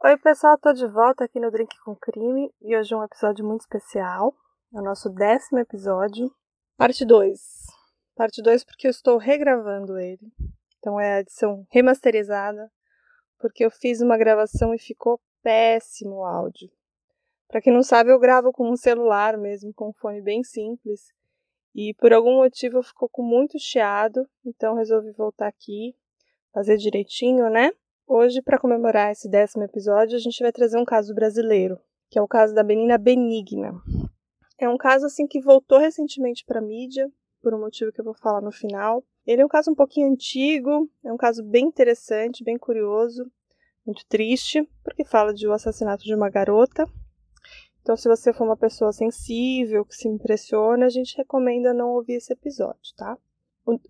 Oi, pessoal, tô de volta aqui no Drink com Crime e hoje é um episódio muito especial. É o nosso décimo episódio, parte 2. Parte 2 porque eu estou regravando ele. Então é a edição remasterizada, porque eu fiz uma gravação e ficou péssimo o áudio. Para quem não sabe, eu gravo com um celular mesmo, com um fone bem simples. E por algum motivo ficou com muito chiado, então resolvi voltar aqui, fazer direitinho, né? Hoje, para comemorar esse décimo episódio, a gente vai trazer um caso brasileiro, que é o caso da menina Benigna. É um caso assim que voltou recentemente para mídia, por um motivo que eu vou falar no final. Ele é um caso um pouquinho antigo, é um caso bem interessante, bem curioso, muito triste, porque fala de um assassinato de uma garota. Então, se você for uma pessoa sensível, que se impressiona, a gente recomenda não ouvir esse episódio, tá?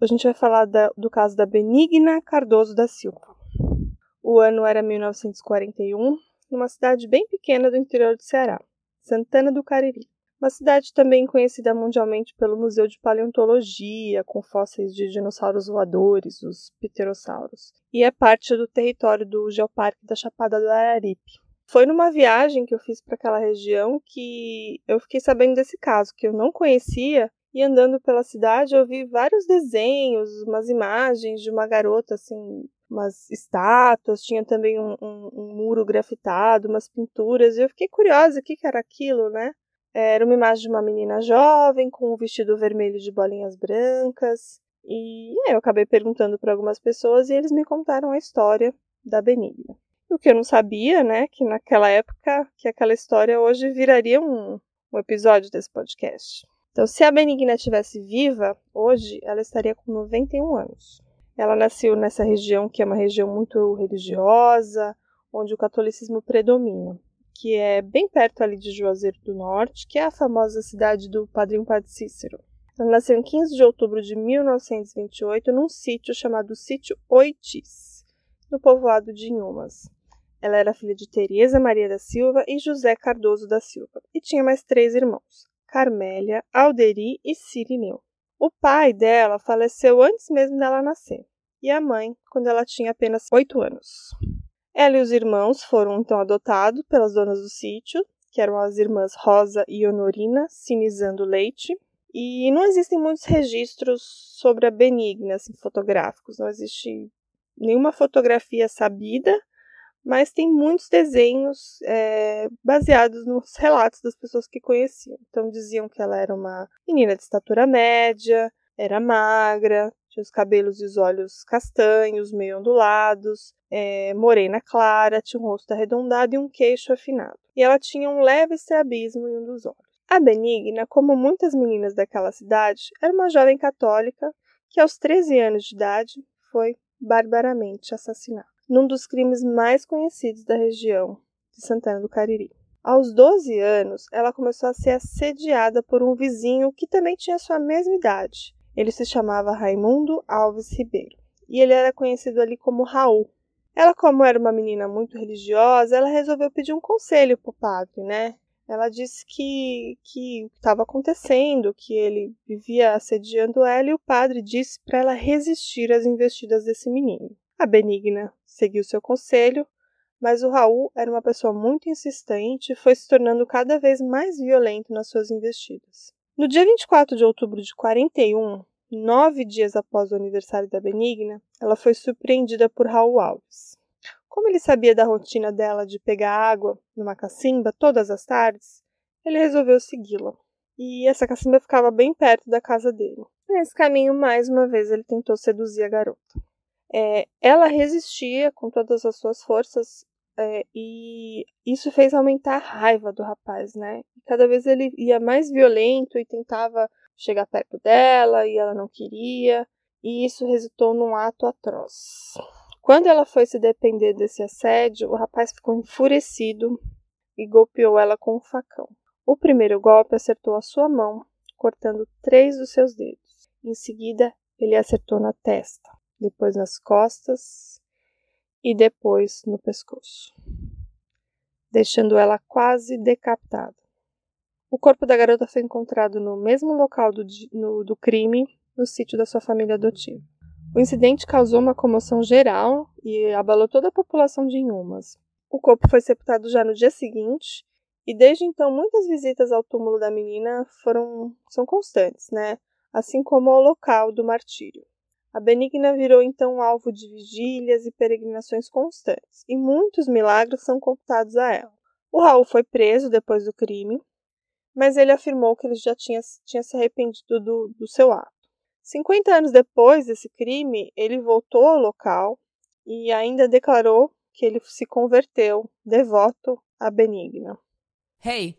A gente vai falar da, do caso da Benigna Cardoso da Silva. O ano era 1941, numa cidade bem pequena do interior do Ceará, Santana do Cariri. Uma cidade também conhecida mundialmente pelo Museu de Paleontologia, com fósseis de dinossauros voadores, os pterossauros, e é parte do território do Geoparque da Chapada do Araripe. Foi numa viagem que eu fiz para aquela região que eu fiquei sabendo desse caso, que eu não conhecia, e andando pela cidade eu vi vários desenhos, umas imagens de uma garota assim umas estátuas, tinha também um, um, um, muro grafitado, umas pinturas, e eu fiquei curiosa, o que, que era aquilo, né? Era uma imagem de uma menina jovem com um vestido vermelho de bolinhas brancas, e eu acabei perguntando para algumas pessoas e eles me contaram a história da Benigna. O que eu não sabia, né, que naquela época, que aquela história hoje viraria um, um episódio desse podcast. Então, se a Benigna estivesse viva, hoje ela estaria com 91 anos. Ela nasceu nessa região que é uma região muito religiosa, onde o catolicismo predomina, que é bem perto ali de Juazeiro do Norte, que é a famosa cidade do Padrinho Padre Cícero. Ela nasceu em 15 de outubro de 1928 num sítio chamado Sítio Oitis, no povoado de Inhumas. Ela era filha de Teresa Maria da Silva e José Cardoso da Silva, e tinha mais três irmãos, Carmélia, Alderi e Cirineu. O pai dela faleceu antes mesmo dela nascer, e a mãe quando ela tinha apenas oito anos. Ela e os irmãos foram então adotados pelas donas do sítio, que eram as irmãs Rosa e Honorina, sinizando leite. E não existem muitos registros sobre a Benigna, assim, fotográficos. Não existe nenhuma fotografia sabida mas tem muitos desenhos é, baseados nos relatos das pessoas que conheciam. Então diziam que ela era uma menina de estatura média, era magra, tinha os cabelos e os olhos castanhos, meio ondulados, é, morena clara, tinha um rosto arredondado e um queixo afinado. E ela tinha um leve estrabismo em um dos olhos. A Benigna, como muitas meninas daquela cidade, era uma jovem católica que aos 13 anos de idade foi barbaramente assassinada num dos crimes mais conhecidos da região de Santana do Cariri. Aos 12 anos, ela começou a ser assediada por um vizinho que também tinha sua mesma idade. Ele se chamava Raimundo Alves Ribeiro e ele era conhecido ali como Raul. Ela, como era uma menina muito religiosa, ela resolveu pedir um conselho para o padre, né? Ela disse que que estava acontecendo, que ele vivia assediando ela e o padre disse para ela resistir às investidas desse menino. A Benigna seguiu seu conselho, mas o Raul era uma pessoa muito insistente e foi se tornando cada vez mais violento nas suas investidas. No dia 24 de outubro de 41, nove dias após o aniversário da Benigna, ela foi surpreendida por Raul Alves. Como ele sabia da rotina dela de pegar água numa cacimba todas as tardes, ele resolveu segui-la. E essa cacimba ficava bem perto da casa dele. Nesse caminho, mais uma vez, ele tentou seduzir a garota. É, ela resistia com todas as suas forças é, e isso fez aumentar a raiva do rapaz, né? Cada vez ele ia mais violento e tentava chegar perto dela e ela não queria, e isso resultou num ato atroz. Quando ela foi se depender desse assédio, o rapaz ficou enfurecido, e golpeou ela com um facão. O primeiro golpe acertou a sua mão, cortando três dos seus dedos. Em seguida, ele acertou na testa, depois nas costas e depois no pescoço, deixando ela quase decapitada. O corpo da garota foi encontrado no mesmo local do, no, do crime, no sítio da sua família adotiva. O incidente causou uma comoção geral e abalou toda a população de Inhumas. O corpo foi sepultado já no dia seguinte, e desde então muitas visitas ao túmulo da menina foram são constantes, né? Assim como ao local do martírio. A Benigna virou então alvo de vigílias e peregrinações constantes, e muitos milagres são computados a ela. O Raul foi preso depois do crime, mas ele afirmou que ele já tinha, tinha se arrependido do, do seu ato. 50 anos depois desse crime, ele voltou ao local e ainda declarou que ele se converteu devoto a Benigna. Hey,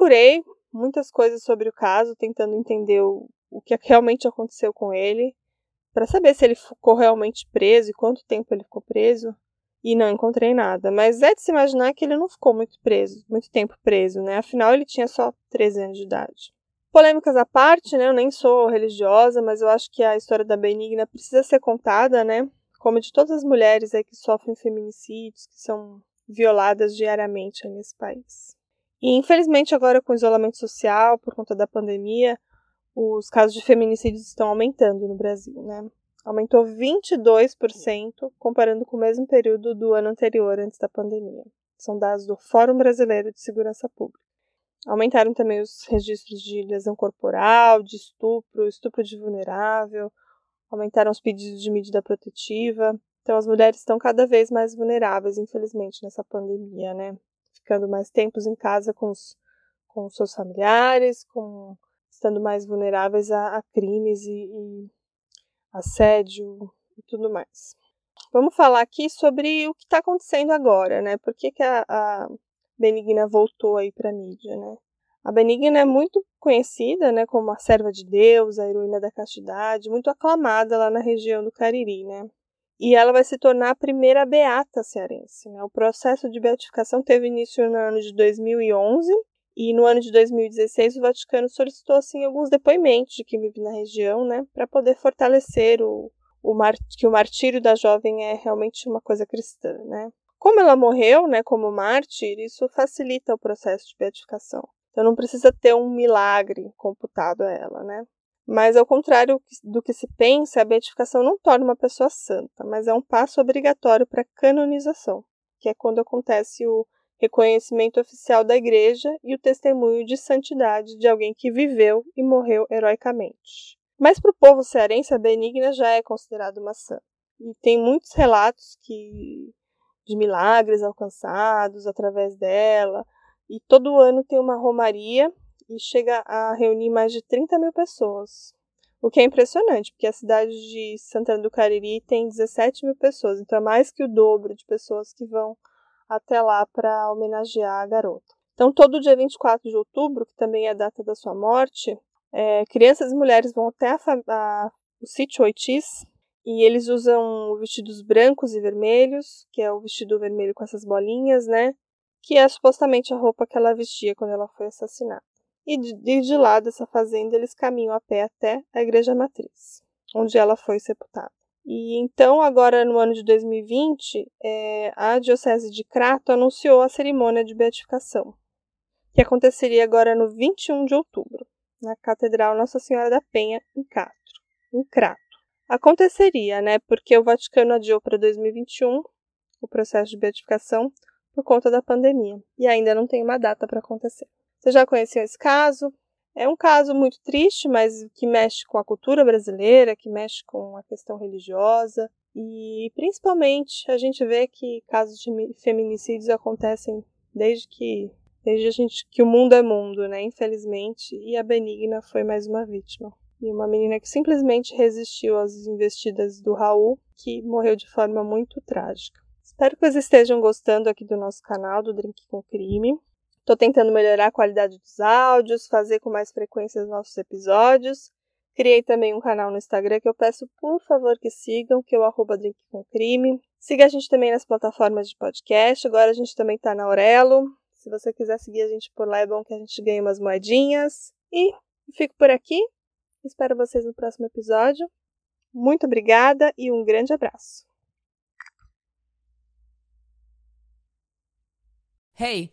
Procurei muitas coisas sobre o caso, tentando entender o, o que realmente aconteceu com ele, para saber se ele ficou realmente preso e quanto tempo ele ficou preso e não encontrei nada. Mas é de se imaginar que ele não ficou muito preso, muito tempo preso, né? Afinal, ele tinha só 13 anos de idade. Polêmicas à parte, né? Eu nem sou religiosa, mas eu acho que a história da Benigna precisa ser contada, né? Como de todas as mulheres aí que sofrem feminicídios, que são violadas diariamente nesse país. E infelizmente agora com o isolamento social por conta da pandemia, os casos de feminicídios estão aumentando no Brasil, né? aumentou 22% comparando com o mesmo período do ano anterior, antes da pandemia. São dados do Fórum Brasileiro de Segurança Pública. Aumentaram também os registros de lesão corporal, de estupro, estupro de vulnerável, aumentaram os pedidos de medida protetiva. Então, as mulheres estão cada vez mais vulneráveis, infelizmente, nessa pandemia, né? Ficando mais tempos em casa com os, com seus familiares, com, estando mais vulneráveis a, a crimes e, e assédio e tudo mais. Vamos falar aqui sobre o que está acontecendo agora, né? Por que, que a, a Benigna voltou aí para a mídia, né? A Benigna é muito conhecida, né, como a serva de Deus, a heroína da castidade, muito aclamada lá na região do Cariri, né? E ela vai se tornar a primeira beata cearense, né? O processo de beatificação teve início no ano de 2011 e no ano de 2016, o Vaticano solicitou assim alguns depoimentos de quem vive na região, né, para poder fortalecer o, o mar, que o martírio da jovem é realmente uma coisa cristã, né? Como ela morreu, né, como mártir, isso facilita o processo de beatificação. Então não precisa ter um milagre computado a ela, né? Mas ao contrário do que se pensa, a beatificação não torna uma pessoa santa, mas é um passo obrigatório para a canonização, que é quando acontece o reconhecimento oficial da Igreja e o testemunho de santidade de alguém que viveu e morreu heroicamente. Mas para o povo cearense, a Benigna já é considerada uma santa. E tem muitos relatos que de milagres alcançados através dela. E todo ano tem uma romaria e chega a reunir mais de 30 mil pessoas. O que é impressionante, porque a cidade de Santana do Cariri tem 17 mil pessoas, então é mais que o dobro de pessoas que vão até lá para homenagear a garota. Então, todo dia 24 de outubro, que também é a data da sua morte, é, crianças e mulheres vão até a, a, o sítio Oitis e eles usam vestidos brancos e vermelhos, que é o vestido vermelho com essas bolinhas, né? Que é supostamente a roupa que ela vestia quando ela foi assassinada. E de, de lá dessa fazenda eles caminham a pé até a igreja matriz, onde ela foi sepultada. E então, agora no ano de 2020, é, a Diocese de Crato anunciou a cerimônia de beatificação, que aconteceria agora no 21 de outubro, na Catedral Nossa Senhora da Penha, em Castro, em Crato. Aconteceria, né, porque o Vaticano adiou para 2021 o processo de beatificação por conta da pandemia, e ainda não tem uma data para acontecer. Você já conheceu esse caso? É um caso muito triste, mas que mexe com a cultura brasileira, que mexe com a questão religiosa. E principalmente a gente vê que casos de feminicídios acontecem desde que desde a gente que o mundo é mundo, né? Infelizmente, e a Benigna foi mais uma vítima. E uma menina que simplesmente resistiu às investidas do Raul, que morreu de forma muito trágica. Espero que vocês estejam gostando aqui do nosso canal, do Drink com Crime. Estou tentando melhorar a qualidade dos áudios, fazer com mais frequência os nossos episódios. Criei também um canal no Instagram que eu peço, por favor, que sigam, que é o arroba. Siga a gente também nas plataformas de podcast. Agora a gente também está na Aurelo. Se você quiser seguir a gente por lá, é bom que a gente ganhe umas moedinhas. E fico por aqui. Espero vocês no próximo episódio. Muito obrigada e um grande abraço. Hey,